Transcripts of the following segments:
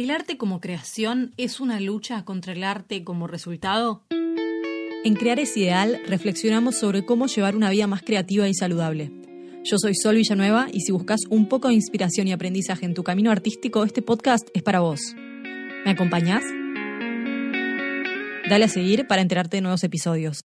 ¿El arte como creación es una lucha contra el arte como resultado? En Crear es Ideal reflexionamos sobre cómo llevar una vida más creativa y saludable. Yo soy Sol Villanueva y si buscas un poco de inspiración y aprendizaje en tu camino artístico, este podcast es para vos. ¿Me acompañás? Dale a seguir para enterarte de nuevos episodios.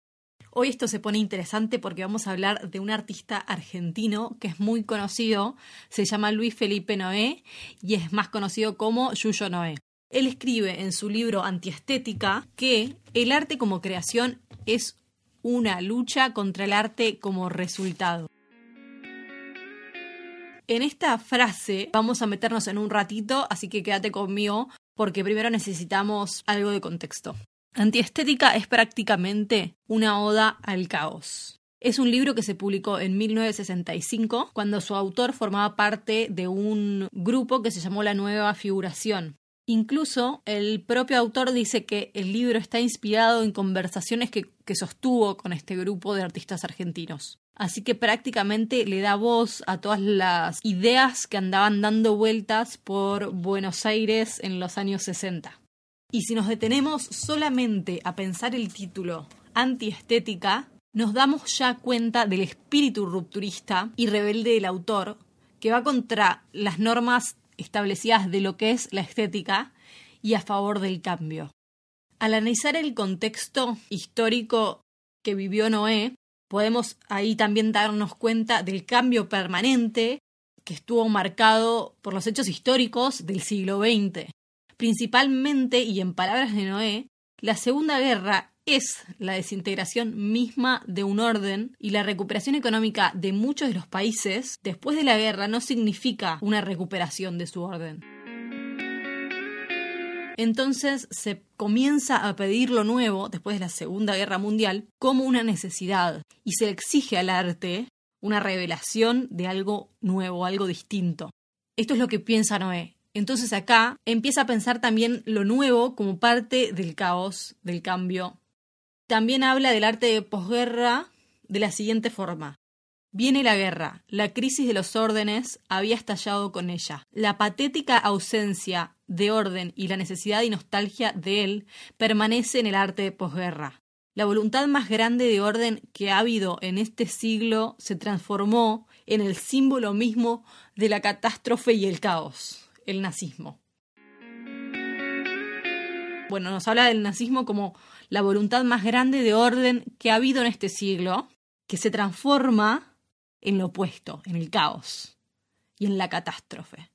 Hoy esto se pone interesante porque vamos a hablar de un artista argentino que es muy conocido, se llama Luis Felipe Noé y es más conocido como Yuyo Noé. Él escribe en su libro Antiestética que el arte como creación es una lucha contra el arte como resultado. En esta frase vamos a meternos en un ratito, así que quédate conmigo porque primero necesitamos algo de contexto. Antiestética es prácticamente una oda al caos. Es un libro que se publicó en 1965, cuando su autor formaba parte de un grupo que se llamó La Nueva Figuración. Incluso el propio autor dice que el libro está inspirado en conversaciones que, que, sostuvo con este grupo de artistas argentinos. Así que prácticamente le da voz a todas las ideas que andaban dando vueltas por Buenos Aires en los años 60. Y si nos detenemos solamente a pensar el título antiestética, nos damos ya cuenta del espíritu rupturista y rebelde del autor, que va contra las normas establecidas de lo que es la estética y a favor del cambio. Al analizar el contexto histórico que vivió Noé, podemos ahí también darnos cuenta del cambio permanente que estuvo marcado por los hechos históricos del siglo XX. Principalmente, y en palabras de Noé, la Segunda Guerra es la desintegración misma de un orden y la recuperación económica de muchos de los países después de la guerra no significa una recuperación de su orden. Entonces se comienza a pedir lo nuevo después de la Segunda Guerra Mundial como una necesidad y se exige al arte una revelación de algo nuevo, algo distinto. Esto es lo que piensa Noé. Entonces acá empieza a pensar también lo nuevo como parte del caos, del cambio. También habla del arte de posguerra de la siguiente forma. Viene la guerra, la crisis de los órdenes había estallado con ella. La patética ausencia de orden y la necesidad y nostalgia de él permanece en el arte de posguerra. La voluntad más grande de orden que ha habido en este siglo se transformó en el símbolo mismo de la catástrofe y el caos el nazismo. Bueno, nos habla del nazismo como la voluntad más grande de orden que ha habido en este siglo, que se transforma en lo opuesto, en el caos y en la catástrofe.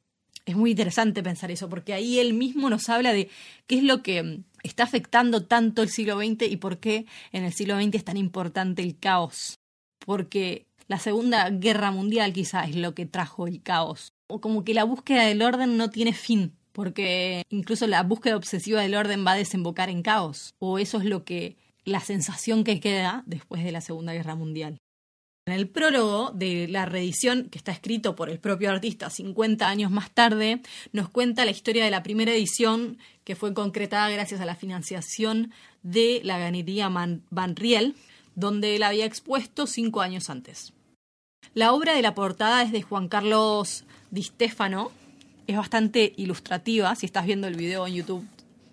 Es muy interesante pensar eso, porque ahí él mismo nos habla de qué es lo que está afectando tanto el siglo XX y por qué en el siglo XX es tan importante el caos. Porque la Segunda Guerra Mundial quizá es lo que trajo el caos como que la búsqueda del orden no tiene fin, porque incluso la búsqueda obsesiva del orden va a desembocar en caos, o eso es lo que la sensación que queda después de la Segunda Guerra Mundial. En el prólogo de la reedición, que está escrito por el propio artista 50 años más tarde, nos cuenta la historia de la primera edición que fue concretada gracias a la financiación de la ganadería Van Riel, donde él había expuesto cinco años antes. La obra de la portada es de Juan Carlos Di Stefano. Es bastante ilustrativa. Si estás viendo el video en YouTube,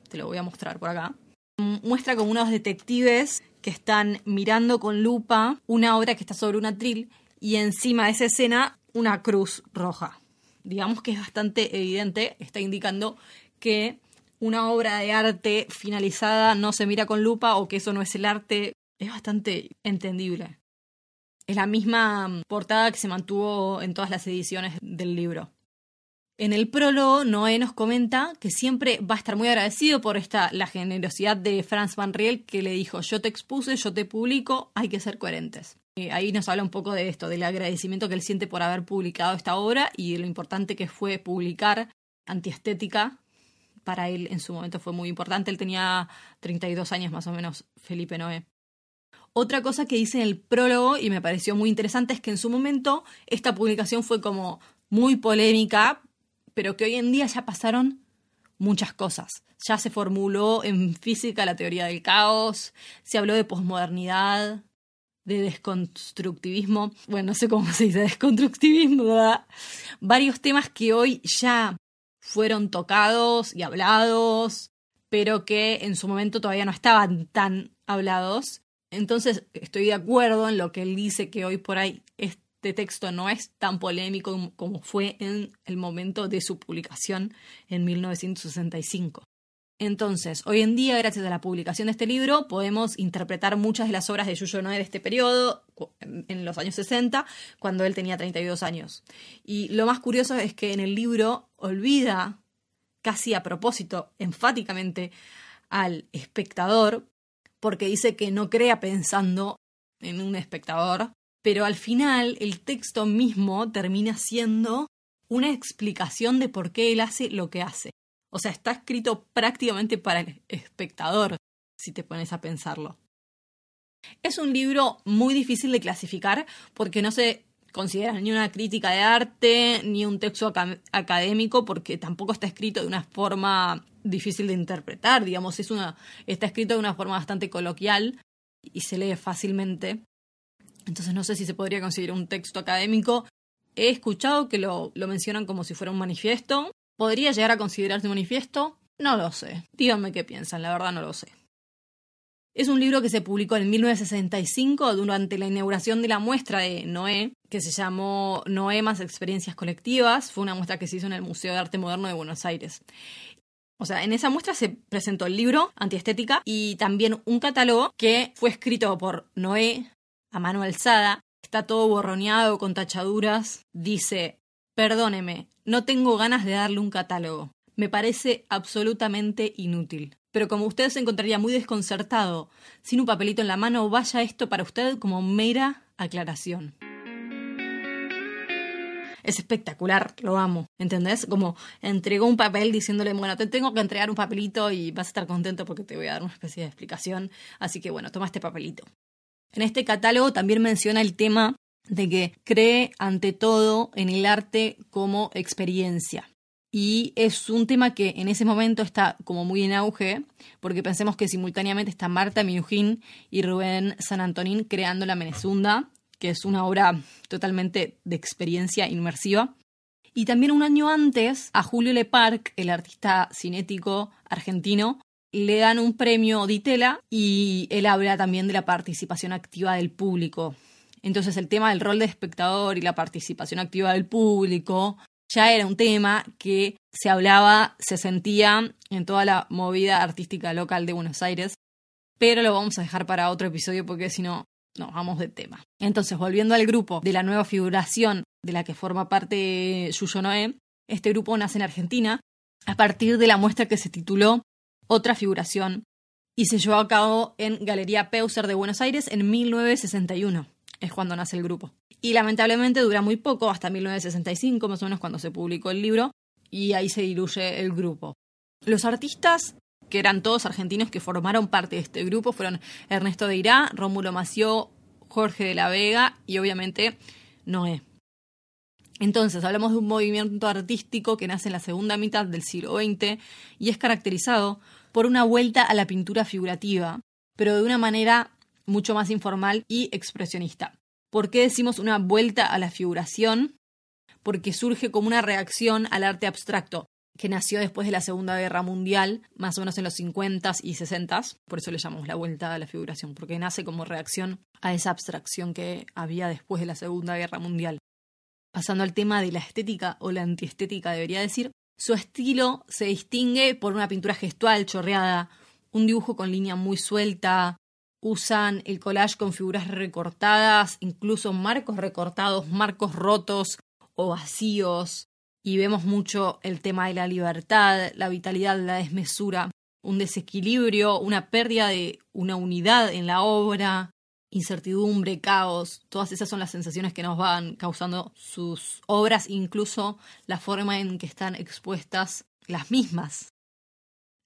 te lo voy a mostrar por acá. Muestra como unos detectives que están mirando con lupa una obra que está sobre un atril y encima de esa escena una cruz roja. Digamos que es bastante evidente, está indicando que una obra de arte finalizada no se mira con lupa o que eso no es el arte. Es bastante entendible. Es la misma portada que se mantuvo en todas las ediciones del libro. En el prólogo, Noé nos comenta que siempre va a estar muy agradecido por esta, la generosidad de Franz Van Riel, que le dijo: Yo te expuse, yo te publico, hay que ser coherentes. ahí nos habla un poco de esto, del agradecimiento que él siente por haber publicado esta obra y de lo importante que fue publicar Antiestética. Para él en su momento fue muy importante. Él tenía 32 años más o menos, Felipe Noé. Otra cosa que dice en el prólogo y me pareció muy interesante es que en su momento esta publicación fue como muy polémica, pero que hoy en día ya pasaron muchas cosas. Ya se formuló en física la teoría del caos, se habló de posmodernidad, de desconstructivismo, bueno, no sé cómo se dice, desconstructivismo, ¿verdad? Varios temas que hoy ya fueron tocados y hablados, pero que en su momento todavía no estaban tan hablados. Entonces estoy de acuerdo en lo que él dice que hoy por ahí este texto no es tan polémico como fue en el momento de su publicación en 1965. Entonces, hoy en día, gracias a la publicación de este libro, podemos interpretar muchas de las obras de Yuyo Noé de este periodo, en los años 60, cuando él tenía 32 años. Y lo más curioso es que en el libro olvida, casi a propósito, enfáticamente, al espectador, porque dice que no crea pensando en un espectador, pero al final el texto mismo termina siendo una explicación de por qué él hace lo que hace. O sea, está escrito prácticamente para el espectador, si te pones a pensarlo. Es un libro muy difícil de clasificar porque no se considera ni una crítica de arte ni un texto académico porque tampoco está escrito de una forma difícil de interpretar, digamos, es una, está escrito de una forma bastante coloquial y se lee fácilmente. Entonces no sé si se podría considerar un texto académico. He escuchado que lo, lo mencionan como si fuera un manifiesto, ¿Podría llegar a considerarse manifiesto? No lo sé. Díganme qué piensan, la verdad no lo sé. Es un libro que se publicó en 1965 durante la inauguración de la muestra de Noé, que se llamó Noé más experiencias colectivas. Fue una muestra que se hizo en el Museo de Arte Moderno de Buenos Aires. O sea, en esa muestra se presentó el libro Antiestética y también un catálogo que fue escrito por Noé a mano alzada. Está todo borroneado con tachaduras. Dice, perdóneme, no tengo ganas de darle un catálogo. Me parece absolutamente inútil. Pero como usted se encontraría muy desconcertado, sin un papelito en la mano, vaya esto para usted como mera aclaración. Es espectacular, lo amo, ¿entendés? Como entregó un papel diciéndole, bueno, te tengo que entregar un papelito y vas a estar contento porque te voy a dar una especie de explicación. Así que bueno, toma este papelito. En este catálogo también menciona el tema de que cree ante todo en el arte como experiencia. Y es un tema que en ese momento está como muy en auge, porque pensemos que simultáneamente está Marta Minujín y Rubén San Antonín creando La Menezunda, que es una obra totalmente de experiencia inmersiva. Y también un año antes, a Julio Leparc, el artista cinético argentino, le dan un premio Ditela y él habla también de la participación activa del público entonces el tema del rol de espectador y la participación activa del público ya era un tema que se hablaba, se sentía en toda la movida artística local de Buenos Aires, pero lo vamos a dejar para otro episodio porque si no, nos vamos de tema. Entonces, volviendo al grupo de la nueva figuración de la que forma parte Yuyo Noé, este grupo nace en Argentina a partir de la muestra que se tituló Otra figuración y se llevó a cabo en Galería Peuser de Buenos Aires en 1961 es cuando nace el grupo. Y lamentablemente dura muy poco, hasta 1965 más o menos cuando se publicó el libro, y ahí se diluye el grupo. Los artistas, que eran todos argentinos que formaron parte de este grupo, fueron Ernesto de Irá, Rómulo Mació, Jorge de la Vega y obviamente Noé. Entonces, hablamos de un movimiento artístico que nace en la segunda mitad del siglo XX y es caracterizado por una vuelta a la pintura figurativa, pero de una manera mucho más informal y expresionista. ¿Por qué decimos una vuelta a la figuración? Porque surge como una reacción al arte abstracto, que nació después de la Segunda Guerra Mundial, más o menos en los 50s y 60s, por eso le llamamos la vuelta a la figuración, porque nace como reacción a esa abstracción que había después de la Segunda Guerra Mundial. Pasando al tema de la estética o la antiestética, debería decir, su estilo se distingue por una pintura gestual chorreada, un dibujo con línea muy suelta, usan el collage con figuras recortadas, incluso marcos recortados, marcos rotos o vacíos. Y vemos mucho el tema de la libertad, la vitalidad, la desmesura, un desequilibrio, una pérdida de una unidad en la obra, incertidumbre, caos. Todas esas son las sensaciones que nos van causando sus obras, incluso la forma en que están expuestas las mismas.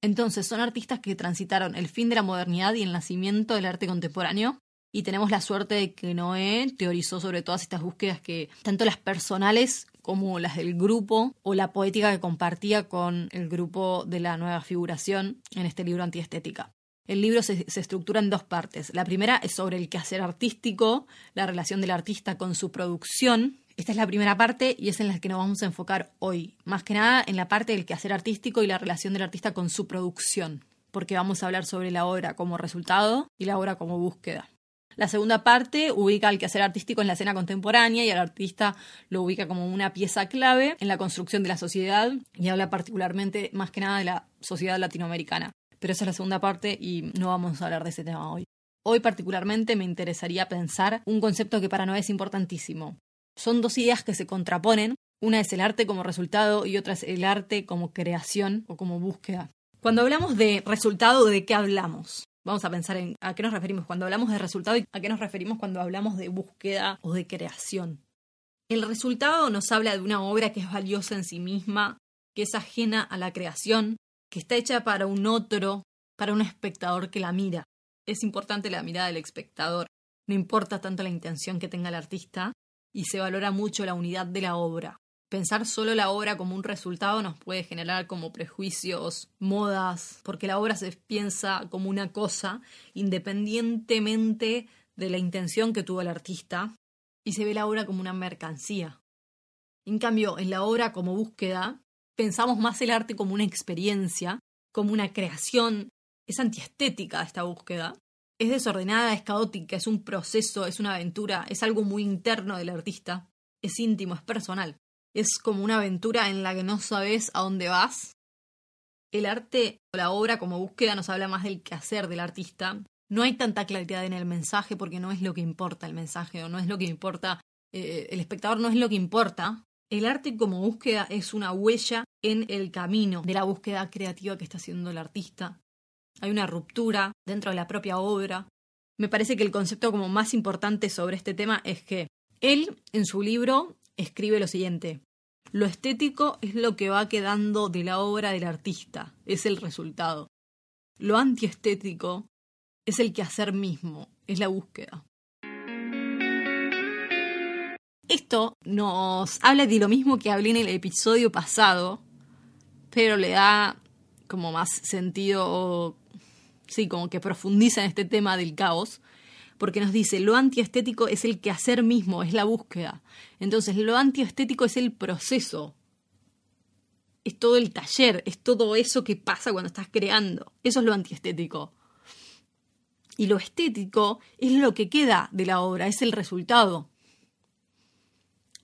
Entonces, son artistas que transitaron el fin de la modernidad y el nacimiento del arte contemporáneo. Y tenemos la suerte de que Noé teorizó sobre todas estas búsquedas que, tanto las personales como las del grupo, o la poética que compartía con el grupo de la nueva figuración en este libro antiestética. El libro se, estructura en dos partes. La primera es sobre el quehacer artístico, la relación del artista con su producción, Esta es la primera parte y es en la que nos vamos a enfocar hoy. Más que nada en la parte del quehacer artístico y la relación del artista con su producción, porque vamos a hablar sobre la obra como resultado y la obra como búsqueda. La segunda parte ubica al quehacer artístico en la escena contemporánea y al artista lo ubica como una pieza clave en la construcción de la sociedad y habla particularmente más que nada de la sociedad latinoamericana. Pero esa es la segunda parte y no vamos a hablar de ese tema hoy. Hoy particularmente me interesaría pensar un concepto que para Noé es importantísimo. Son dos ideas que se contraponen. Una es el arte como resultado y otra es el arte como creación o como búsqueda. Cuando hablamos de resultado, ¿de qué hablamos? Vamos a pensar en a qué nos referimos cuando hablamos de resultado y a qué nos referimos cuando hablamos de búsqueda o de creación. El resultado nos habla de una obra que es valiosa en sí misma, que es ajena a la creación, que está hecha para un otro, para un espectador que la mira. Es importante la mirada del espectador. No importa tanto la intención que tenga el artista y se valora mucho la unidad de la obra pensar solo la obra como un resultado nos puede generar como prejuicios, modas, porque la obra se piensa como una cosa independientemente de la intención que tuvo el artista y se ve la obra como una mercancía. En cambio, en la obra como búsqueda, pensamos más el arte como una experiencia, como una creación, es antiestética esta búsqueda. Es desordenada, es caótica, es un proceso, es una aventura, es algo muy interno del artista, es íntimo, es personal es como una aventura en la que no sabes a dónde vas. El arte o la obra como búsqueda nos habla más del quehacer del artista. No hay tanta claridad en el mensaje porque no es lo que importa el mensaje o no es lo que importa, eh, el espectador no es lo que importa. El arte como búsqueda es una huella en el camino de la búsqueda creativa que está haciendo el artista. Hay una ruptura dentro de la propia obra. Me parece que el concepto como más importante sobre este tema es que él, en su libro, escribe lo siguiente. Lo estético es lo que va quedando de la obra del artista, es el resultado. Lo antiestético es el quehacer mismo, es la búsqueda. Esto nos habla de lo mismo que hablé en el episodio pasado, pero le da como más sentido, sí, como que profundiza en este tema del caos, porque nos dice, lo antiestético es el quehacer mismo, es la búsqueda. Entonces, lo antiestético es el proceso, es todo el taller, es todo eso que pasa cuando estás creando. Eso es lo antiestético. Y lo estético es lo que queda de la obra, es el resultado.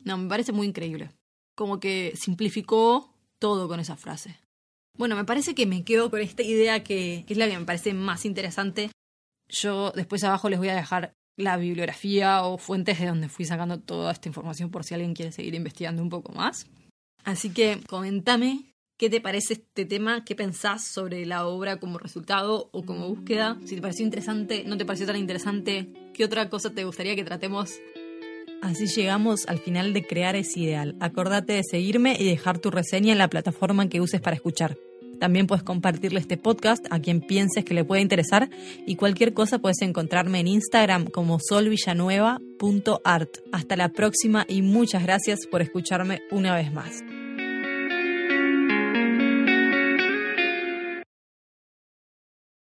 No, me parece muy increíble. Como que simplificó todo con esa frase. Bueno, me parece que me quedo con esta idea que, que es la que me parece más interesante yo después abajo les voy a dejar la bibliografía o fuentes de donde fui sacando toda esta información por si alguien quiere seguir investigando un poco más. Así que comentame qué te parece este tema, qué pensás sobre la obra como resultado o como búsqueda, si te pareció interesante, no te pareció tan interesante, qué otra cosa te gustaría que tratemos. Así llegamos al final de Crear es Ideal. Acordate de seguirme y dejar tu reseña en la plataforma que uses para escuchar. También puedes compartirle este podcast a quien pienses que le puede interesar y cualquier cosa puedes encontrarme en Instagram como solvillanueva.art. Hasta la próxima y muchas gracias por escucharme una vez más.